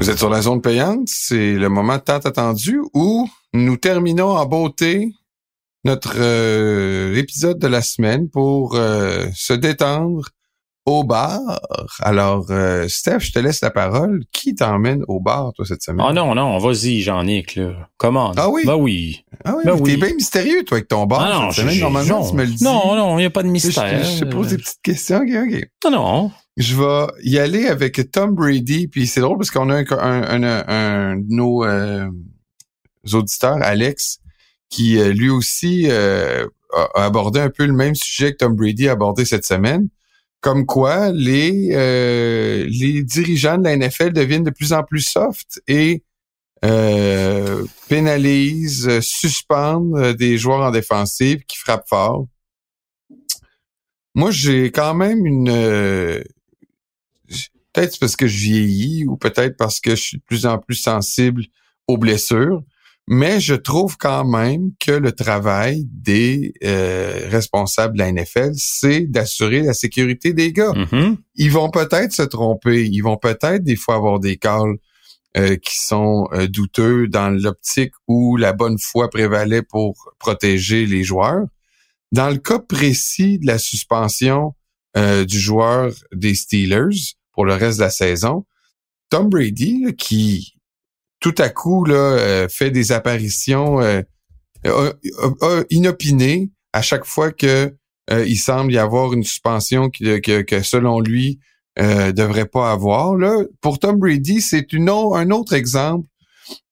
Vous êtes sur la zone payante, c'est le moment tant attendu où nous terminons en beauté notre euh, épisode de la semaine pour euh, se détendre au bar. Alors, euh, Steph, je te laisse la parole. Qui t'emmène au bar, toi, cette semaine? Ah non, non, vas-y, Jean-Nic, là. Comment? Ah oui? Ben oui. Ah oui, Ben mais t'es oui. bien mystérieux, toi, avec ton bar. Ah non, cette semaine. Normalement, non. tu me le dis. Non, non, il n'y a pas de mystère. je, je te pose des petites questions. OK, OK. Non, non. Je vais y aller avec Tom Brady, puis c'est drôle parce qu'on a un, un, un, un de nos euh, auditeurs, Alex, qui euh, lui aussi euh, a abordé un peu le même sujet que Tom Brady a abordé cette semaine, comme quoi les euh, les dirigeants de la NFL deviennent de plus en plus soft et euh, pénalisent, suspendent euh, des joueurs en défensive qui frappent fort. Moi, j'ai quand même une euh, peut-être parce que je vieillis ou peut-être parce que je suis de plus en plus sensible aux blessures, mais je trouve quand même que le travail des euh, responsables de la NFL, c'est d'assurer la sécurité des gars. Mhm. Ils vont peut-être se tromper, ils vont peut-être des fois avoir des calls euh, qui sont euh, douteux dans l'optique où la bonne foi prévalait pour protéger les joueurs. Dans le cas précis de la suspension euh, du joueur des Steelers pour le reste de la saison, Tom Brady, là, qui tout à coup là, euh, fait des apparitions euh, a inopinées à chaque fois que euh, il semble y avoir une suspension qui- que, que selon lui euh, devrait pas avoir. Là. Pour Tom Brady, c'est une un autre exemple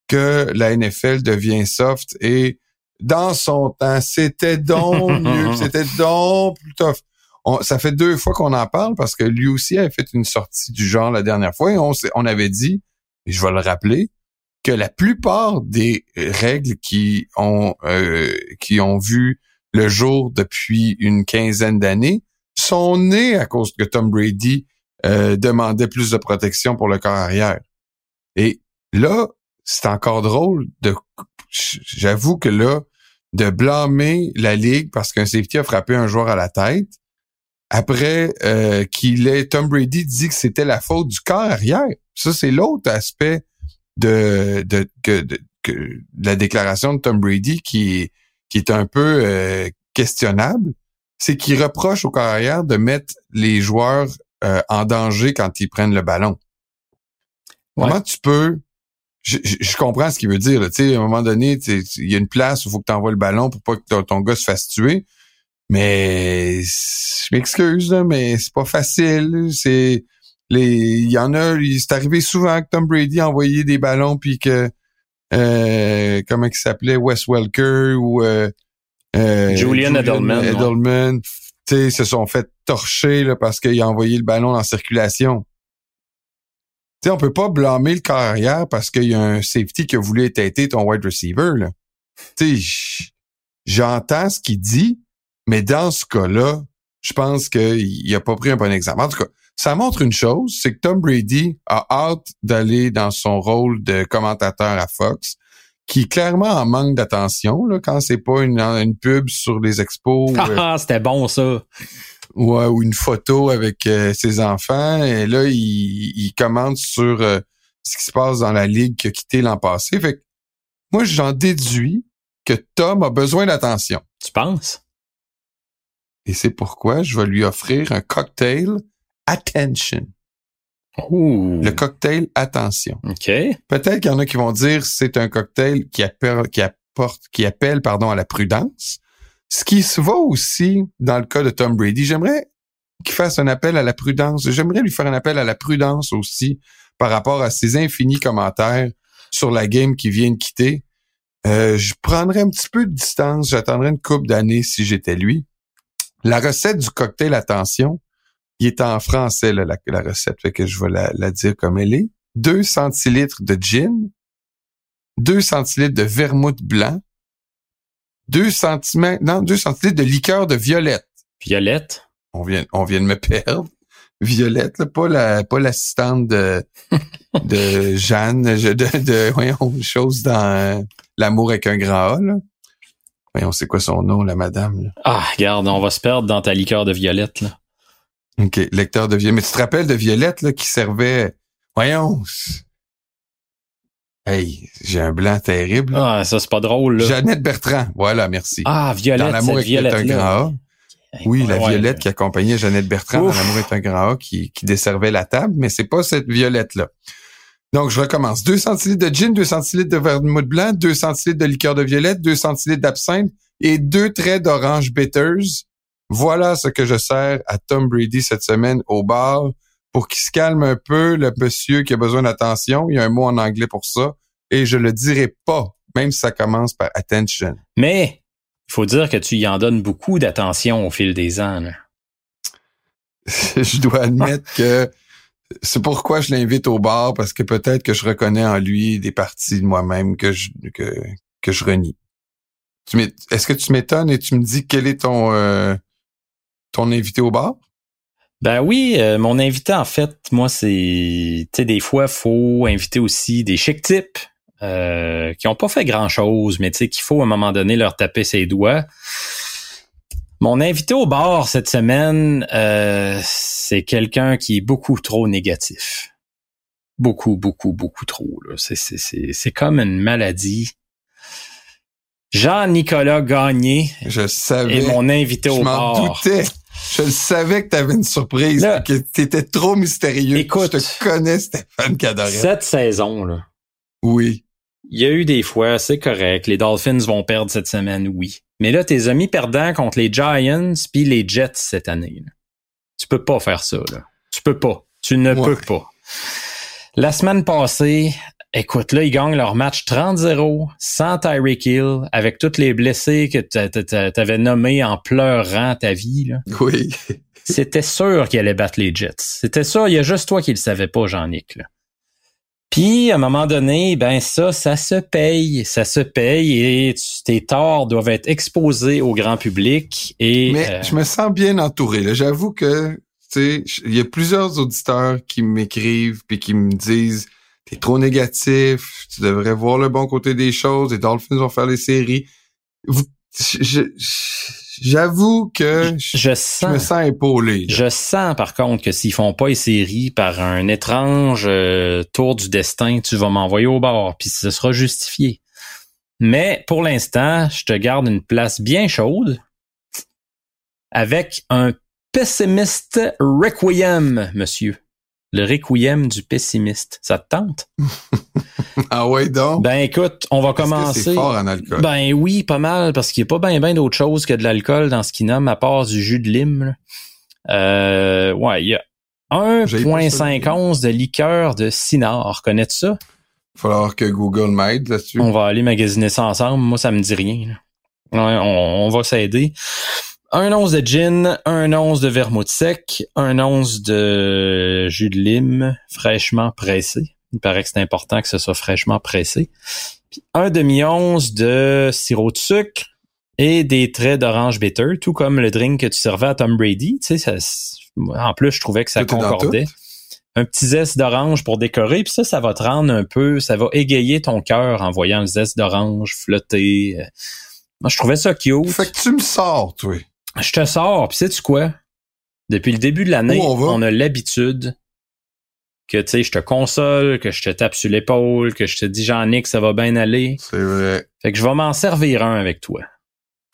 que la NFL devient soft et dans son temps, c'était donc mieux, c'était donc plus tough. On- ça fait deux fois qu'on en parle parce que lui aussi avait fait une sortie du genre la dernière fois et on, on avait dit, et je vais le rappeler, que la plupart des règles qui ont euh, qui ont vu le jour depuis une quinzaine d'années sont nées à cause que Tom Brady euh, demandait plus de protection pour le corps arrière. Et là, c'est encore drôle de j'avoue que là de blâmer la ligue parce qu'un safety a frappé un joueur à la tête après euh, qu'il ait Tom Brady dit que c'était la faute du corps arrière. Ça c'est l'autre aspect de de, que- de que- de la déclaration de Tom Brady qui est qui est un peu euh, questionnable, c'est qu'il reproche au corps arrière de mettre les joueurs euh, en danger quand ils prennent le ballon. Ouais. Comment tu peux je, je- je comprends ce qu'il veut dire. là. Tu sais, à un moment donné, il y a une place où il faut que tu envoies le ballon pour pas que ton, ton gars se fasse tuer. Mais je m'excuse, mais c'est pas facile. C'est. Il y en a. il- C'est arrivé souvent que Tom Brady a envoyé des ballons puis que euh, comment il s'appelait? Wes Welker ou euh, euh, Julian Edelman, ouais. Edelman, tu sais, se sont fait torcher là, parce qu'il a envoyé le ballon en circulation. Tu sais, on peut pas blâmer le corps arrière parce qu'il y a un safety qui a voulu étêter ton wide receiver. Là. Tu j'entends ce qu'il dit, mais dans ce cas-là, je pense qu'il a pas pris un bon exemple. En tout cas, ça montre une chose, c'est que Tom Brady a hâte d'aller dans son rôle de commentateur à Fox, qui clairement en manque d'attention là, quand c'est pas une, une pub sur les expos. ou, euh, Ah, c'était bon, ça. Ouais, ou une photo avec euh, ses enfants. Et là, il, il commente sur euh, ce qui se passe dans la ligue qui a quitté l'an passé. Fait que moi, j'en déduis que Tom a besoin d'attention. Tu penses? Et c'est pourquoi je vais lui offrir un cocktail Attention. Le cocktail Attention. OK. Peut-être qu'il y en a qui vont dire c'est un cocktail qui appelle, qui apporte, qui appelle, pardon, à la prudence. Ce qui se voit aussi dans le cas de Tom Brady. J'aimerais qu'il fasse un appel à la prudence. J'aimerais lui faire un appel à la prudence aussi par rapport à ses infinis commentaires sur la game qui vient de quitter. Euh, je prendrais un petit peu de distance. J'attendrais une couple d'années si j'étais lui. La recette du cocktail Attention, il est en français, là, la, la recette, fait que je vais la, la dire comme elle est. 2 centilitres de gin, 2 centilitres de vermouth blanc, 2 centimètres, non, 2 centilitres de liqueur de violette. Violette? On vient, on vient de me perdre. Violette, là, pas la, pas l'assistante de, de Jeanne, je- de, de, voyons, chose dans euh, l'amour avec un grand A, là. Voyons, c'est quoi son nom, la madame, là? Ah, regarde, on va se perdre dans ta liqueur de violette, là. OK, lecteur de Violette. Mais tu te rappelles de Violette, là, qui servait... Voyons. Hey, j'ai un blanc terrible. là. Ah, ça, c'est pas drôle, là. Jeannette Bertrand. Voilà, merci. Ah, Violette, Dans l'amour est un grand A. Oui, la Ouais. Violette qui accompagnait Jeannette Bertrand Ouf. dans L'amour est un grand A, qui, qui desservait la table, mais c'est pas cette Violette-là. Donc, je recommence. 2 centilitres de gin, 2 centilitres de vermouth blanc, 2 centilitres de liqueur de violette, 2 centilitres d'absinthe et deux traits d'orange bitters. Voilà ce que je sers à Tom Brady cette semaine au bar pour qu'il se calme un peu, le monsieur qui a besoin d'attention. Il y a un mot en anglais pour ça. Et je le dirai pas, même si ça commence par attention. Mais, il faut dire que tu y en donnes beaucoup d'attention au fil des ans, je dois admettre que c'est pourquoi je l'invite au bar parce que peut-être que je reconnais en lui des parties de moi-même que je que, que je renie. Est-ce que tu m'étonnes et tu me dis quel est ton euh, ton invité au bar? Ben oui, euh, mon invité, en fait, moi, c'est... Tu sais, des fois, faut inviter aussi des chic types euh, qui ont pas fait grand-chose, mais tu sais, qu'il faut à un moment donné leur taper ses doigts. Mon invité au bar cette semaine, euh, c'est quelqu'un qui est beaucoup trop négatif. Beaucoup, beaucoup, beaucoup trop. là. C'est, c'est, c'est, c'est comme une maladie. Jean-Nicolas Gagné Je savais. est mon invité je au m'en bar. doutais. Je le savais que tu avais une surprise, Là- que t'étais trop mystérieux. Écoute. je te connais, Stéphane Cadorette. Cette saison, là, Oui. Il y a eu des fois, c'est correct. Les Dolphins vont perdre cette semaine, oui. Mais là, tes amis perdants contre les Giants puis les Jets cette année. là. Tu peux pas faire ça, là. Tu peux pas. Tu ne Ouais. peux pas. La semaine passée, écoute, là, ils gagnent leur match 30-0 sans Tyreek Hill, avec tous les blessés que t'a- t'avais nommés en pleurant ta vie, là. Oui. C'était sûr qu'il allait battre les Jets. C'était sûr, il y a juste toi qui le savais pas, Jean-Nic. là. Puis, à un moment donné, ben ça, ça se paye. Ça se paye et tu- tes torts doivent être exposés au grand public. Et Mais euh, je me sens bien entouré. J'avoue que, tu sais, il y a plusieurs auditeurs qui m'écrivent puis qui me disent t'es trop négatif, tu devrais voir le bon côté des choses, les Dolphins vont faire les séries. Vous- je- je- J'avoue que je, je je sens... me sens épaulé. là. Je sens par contre que s'ils font pas les séries par un étrange euh, tour du destin, tu vas m'envoyer au bord, puis ce sera justifié. Mais pour l'instant, je te garde une place bien chaude avec un pessimiste requiem, monsieur. Le requiem du pessimiste. Ça te tente? Ah ouais donc? Ben écoute, on va commencer. C'est fort en alcool. Ben oui, pas mal, parce qu'il n'y a pas bien ben d'autre chose que de l'alcool dans ce qu'il nomme, à part du jus de lime. là. Euh, ouais, il y a J'ai pas ça, 1,5 onces de liqueur de Cynar. Connais-tu ça? Il va falloir que Google m'aide là-dessus. On va aller magasiner ça ensemble. Moi, ça me dit rien. là. Ouais, on, on va s'aider. Un once de gin, un once de vermouth sec, un once de jus de lime fraîchement pressé. Il paraît que c'est important que ce soit fraîchement pressé. Puis un demi-once de sirop de sucre et des traits d'orange bitter, tout comme le drink que tu servais à Tom Brady. Tu sais, ça, en plus, je trouvais que ça Tout concordait. Un petit zeste d'orange pour décorer, puis ça, ça va te rendre un peu, ça va égayer ton cœur en voyant le zeste d'orange flotter. Moi, je trouvais ça cute. Fait que tu me sors, toi. Je te sors, puis sais-tu quoi? Depuis le début de l'année, on a l'habitude que, tu sais, je te console, que je te tape sur l'épaule, que je te dis, Jean-Nic, ça va bien aller. C'est vrai. Fait que je vais m'en servir un avec toi.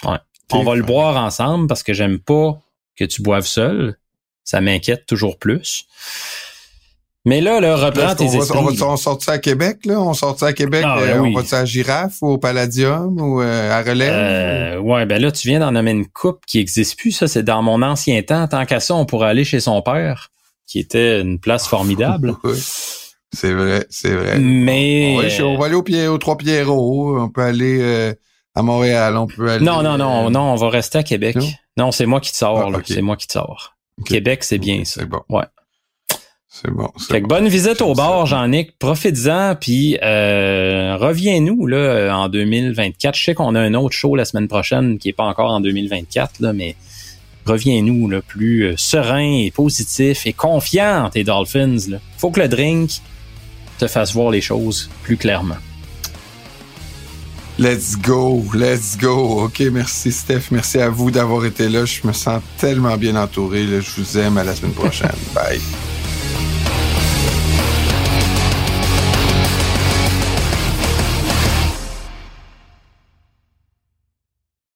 Ouais. On va le boire ensemble parce que j'aime pas que tu boives seul. Ça m'inquiète toujours plus. Mais là, là, reprends Là, tes on, va, esprits. on va on sort ça à Québec, là? On sort ça à Québec, Ah, euh, ben on oui. va ça à Girafe ou au Palladium ou euh, à Relève? Euh, ouais, ben là, tu viens d'en nommer une coupe qui existe plus. Ça, c'est dans mon ancien temps. Tant qu'à ça, on pourrait aller chez son père, qui était une place formidable. C'est vrai, c'est vrai. Mais On va, aller chez- on va aller au pied, aux Trois Pierrots. On peut aller euh, à Montréal. On peut aller. non, non, non, euh, non, on va rester à Québec. non? Non, c'est moi qui te sors. Ah. C'est moi qui te sors. Québec, c'est bien ça. C'est bon. Ouais. C'est bon. Fait que bon. bonne visite au bar, ça. Jean-Nic. Profites-en, puis euh, reviens-nous là en 2024. Je sais qu'on a un autre show la semaine prochaine qui est pas encore en 2024, là, mais reviens-nous là, plus euh, serein et positif et confiant tes Dolphins. Là. Faut que le drink te fasse voir les choses plus clairement. Let's go, let's go. OK, merci Steph. Merci à vous d'avoir été là. Je me sens tellement bien entouré. Je vous aime. À la semaine prochaine. Bye.